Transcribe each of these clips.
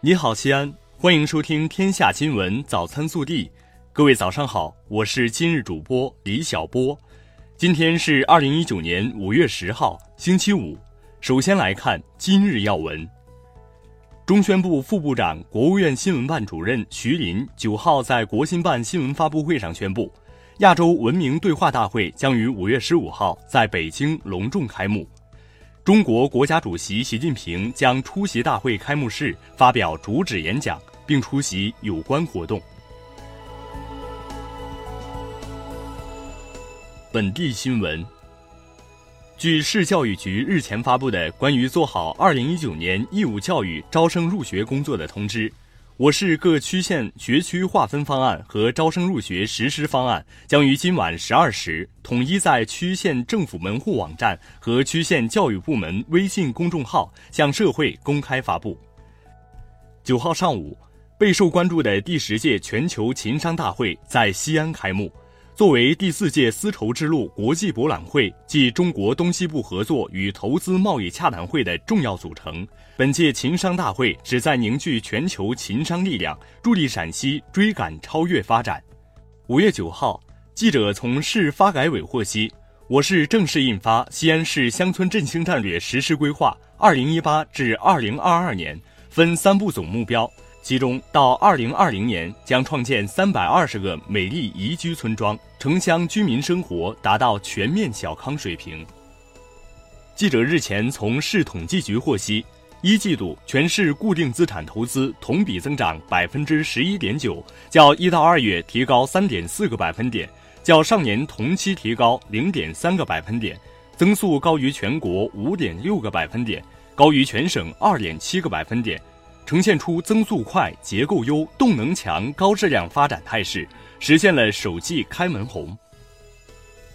你好，西安，欢迎收听《天下新闻早餐速递》。各位早上好，我是今日主播李小波。今天是二零一九年五月十号，星期五。首先来看今日要闻。中宣部副部长、国务院新闻办主任徐林九号在国新办新闻发布会上宣布，亚洲文明对话大会将于五月十五号在北京隆重开幕。中国国家主席习近平将出席大会开幕式，发表主旨演讲，并出席有关活动。本地新闻。据市教育局日前发布的关于做好二零一九年义务教育招生入学工作的通知。我市各区县学区划分方案和招生入学实施方案将于今晚十二时统一在区县政府门户网站和区县教育部门微信公众号向社会公开发布。九号上午，备受关注的第十届全球情商大会在西安开幕。作为第四届丝绸之路国际博览会暨中国东西部合作与投资贸易洽谈会的重要组成，本届秦商大会旨在凝聚全球秦商力量，助力陕西追赶超越发展。五月九号，记者从市发改委获悉，我市正式印发《西安市乡村振兴战略实施规划（二零一八至二零二二年）》，分三步总目标。其中，到二零二零年将创建三百二十个美丽宜居村庄，城乡居民生活达到全面小康水平。记者日前从市统计局获悉，一季度全市固定资产投资同比增长百分之十一点九，较一到二月提高三点四个百分点，较上年同期提高零点三个百分点，增速高于全国五点六个百分点，高于全省二点七个百分点。呈现出增速快、结构优、动能强、高质量发展态势，实现了首季开门红。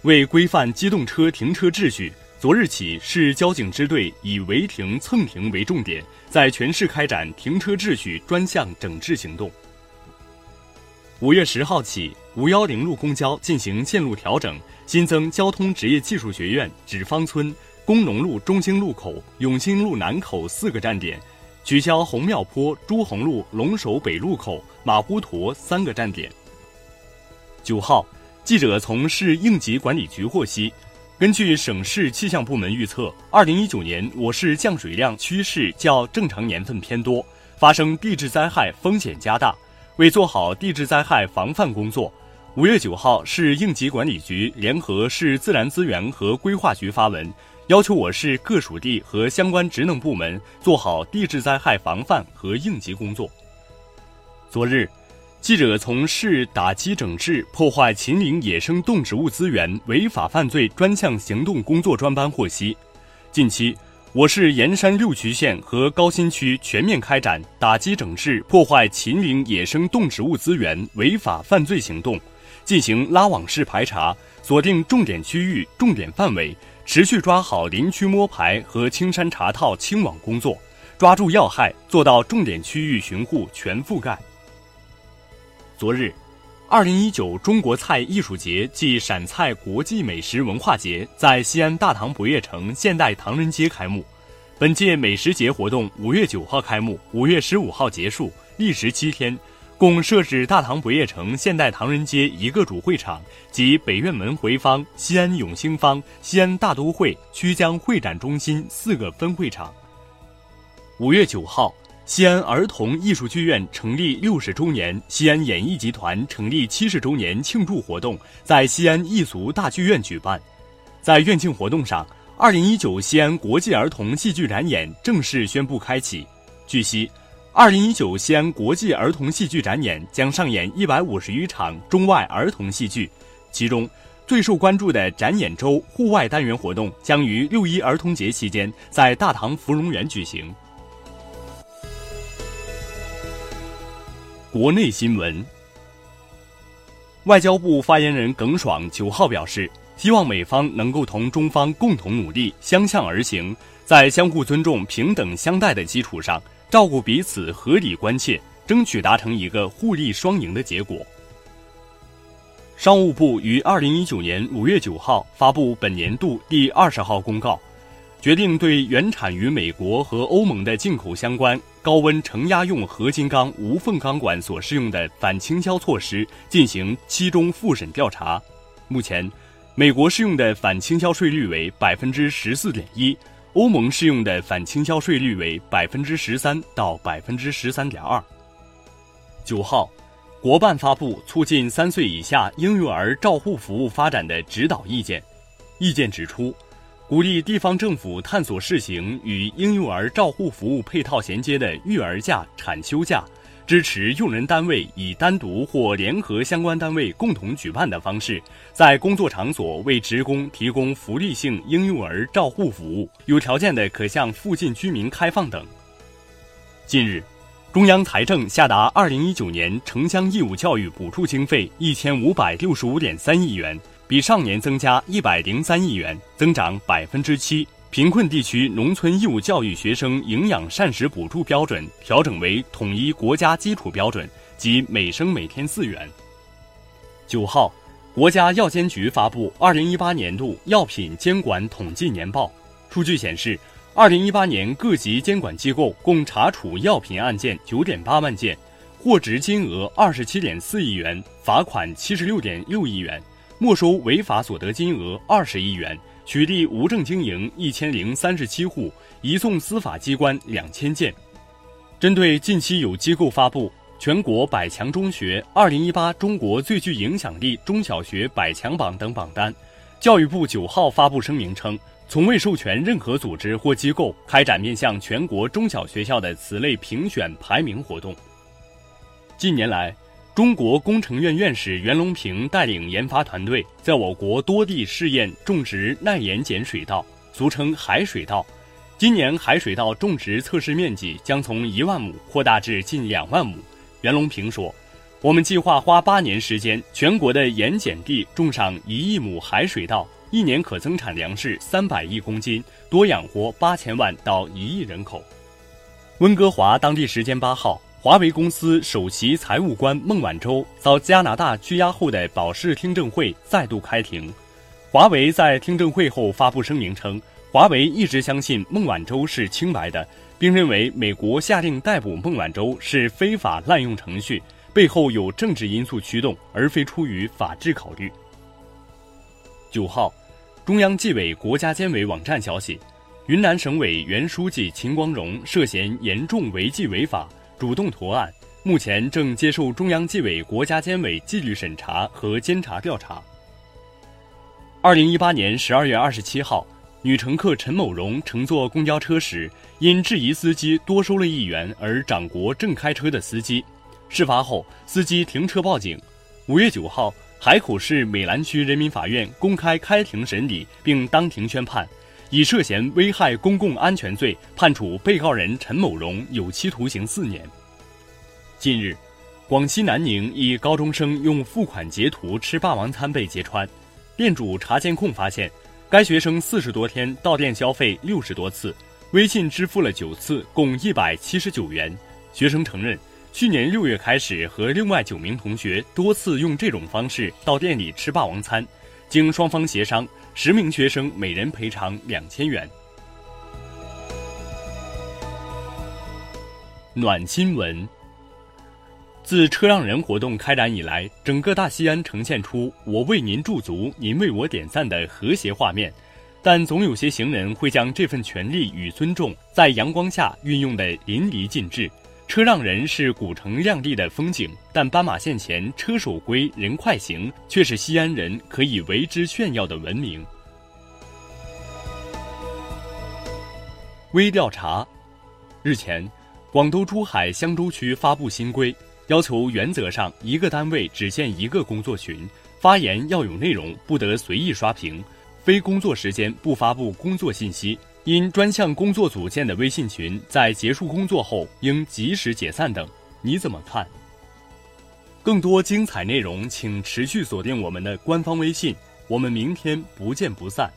为规范机动车停车秩序，昨日起，市交警支队以违停、蹭停为重点，在全市开展停车秩序专项整治行动。五月十号起，五幺零路公交进行线路调整，新增交通职业技术学院纸坊村、工农路中兴路口、永兴路南口四个站点。取消红庙坡、朱红路、龙首北路口、马呼沱三个站点。九号，记者从市应急管理局获悉，根据省市气象部门预测，二零一九年我市降水量趋势较正常年份偏多，发生地质灾害风险加大。为做好地质灾害防范工作，五月九号，市应急管理局联合市自然资源和规划局发文。要求我市各属地和相关职能部门做好地质灾害防范和应急工作。昨日，记者从市打击整治破坏秦岭野生动植物资源违法犯罪专项行动工作专班获悉，近期我市盐山六区县和高新区全面开展打击整治破坏秦岭野生动植物资源违法犯罪行动，进行拉网式排查，锁定重点区域、重点范围。持续抓好林区摸排和青山查套清网工作，抓住要害，做到重点区域巡护全覆盖。昨日，二零一九中国菜艺术节暨陕菜国际美食文化节在西安大唐不夜城现代唐人街开幕。本届美食节活动五月九号开幕，五月十五号结束，历时七天。共设置大唐不夜城现代唐人街一个主会场及北院门回坊、西安永兴坊、西安大都会、曲江会展中心四个分会场。五月九号，西安儿童艺术剧院成立六十周年、西安演艺集团成立七十周年庆祝活动在西安艺俗大剧院举办。在院庆活动上，二零一九西安国际儿童戏剧展演正式宣布开启。据悉。二零一九西安国际儿童戏剧展演将上演一百五十余场中外儿童戏剧，其中最受关注的展演周户外单元活动将于六一儿童节期间在大唐芙蓉园举行。国内新闻，外交部发言人耿爽九号表示，希望美方能够同中方共同努力，相向而行，在相互尊重、平等相待的基础上。照顾彼此合理关切，争取达成一个互利双赢的结果。商务部于二零一九年五月九号发布本年度第二十号公告，决定对原产于美国和欧盟的进口相关高温承压用合金钢无缝钢管所适用的反倾销措施进行期中复审调查。目前，美国适用的反倾销税率为百分之十四点一，欧盟适用的反倾销税率为百分之十三到百分之十三点二。九号，国办发布促进三岁以下婴幼儿照护服务发展的指导意见，意见指出。鼓励地方政府探索试行与婴幼儿照护服务配套衔接的育儿假、产休假，支持用人单位以单独或联合相关单位共同举办的方式，在工作场所为职工提供福利性婴幼儿照护服务，有条件的可向附近居民开放等。近日，中央财政下达二零一九年城乡义务教育补助经费一千五百六十五点三亿元。比上年增加一百零三亿元，增长百分之七。贫困地区农村义务教育学生营养膳食补助标准调整为统一国家基础标准，即每生每天四元。九号，国家药监局发布二零一八年度药品监管统计年报，数据显示，二零一八年各级监管机构共查处药品案件九点八万件，获执金额二十七点四亿元，罚款七十六点六亿元。没收违法所得金额二十亿元，取缔无证经营一千零三十七户，移送司法机关两千件。针对近期有机构发布全国百强中学、二零一八中国最具影响力中小学百强榜等榜单，教育部九号发布声明称，从未授权任何组织或机构开展面向全国中小学校的此类评选排名活动。近年来，中国工程院院士袁隆平带领研发团队，在我国多地试验种植耐盐碱水稻，俗称海水稻。今年海水稻种植测试面积将从一万亩扩大至近两万亩。袁隆平说：“我们计划花八年时间，全国的盐碱地种上一亿亩海水稻，一年可增产粮食三百亿公斤，多养活八千万到一亿人口。”温哥华当地时间八号。华为公司首席财务官孟晚舟遭加拿大拘押后的保释听证会再度开庭。华为在听证会后发布声明称，华为一直相信孟晚舟是清白的，并认为美国下令逮捕孟晚舟是非法滥用程序，背后有政治因素驱动，而非出于法治考虑。九号，中央纪委国家监委网站消息，云南省委原书记秦光荣涉嫌严重违纪违法。主动投案，目前正接受中央纪委国家监委纪律审查和监察调查。二零一八年十二月二十七号，女乘客陈某荣乘坐公交车时，因质疑司机多收了一元而掌掴正开车的司机。事发后，司机停车报警。五月九号，海口市美兰区人民法院公开开庭审理，并当庭宣判。以涉嫌危害公共安全罪判处被告人陈某荣有期徒刑四年。近日，广西南宁一高中生用付款截图吃霸王餐被揭穿，店主查监控发现，该学生四十多天到店消费六十多次，微信支付了九次，共一百七十九元。学生承认，去年六月开始和另外九名同学多次用这种方式到店里吃霸王餐，经双方协商。十名学生每人赔偿两千元。暖新闻。自车让人活动开展以来，整个大西安呈现出“我为您驻足，您为我点赞”的和谐画面，但总有些行人会将这份权利与尊重在阳光下运用的淋漓尽致。车让人是古城亮丽的风景，但斑马线前车守规、人快行却是西安人可以为之炫耀的文明。微调查，日前，广东珠海香洲区发布新规，要求原则上一个单位只建一个工作群，发言要有内容，不得随意刷屏，非工作时间不发布工作信息。因专项工作组建的微信群在结束工作后应及时解散等，你怎么看？更多精彩内容，请持续锁定我们的官方微信，我们明天不见不散。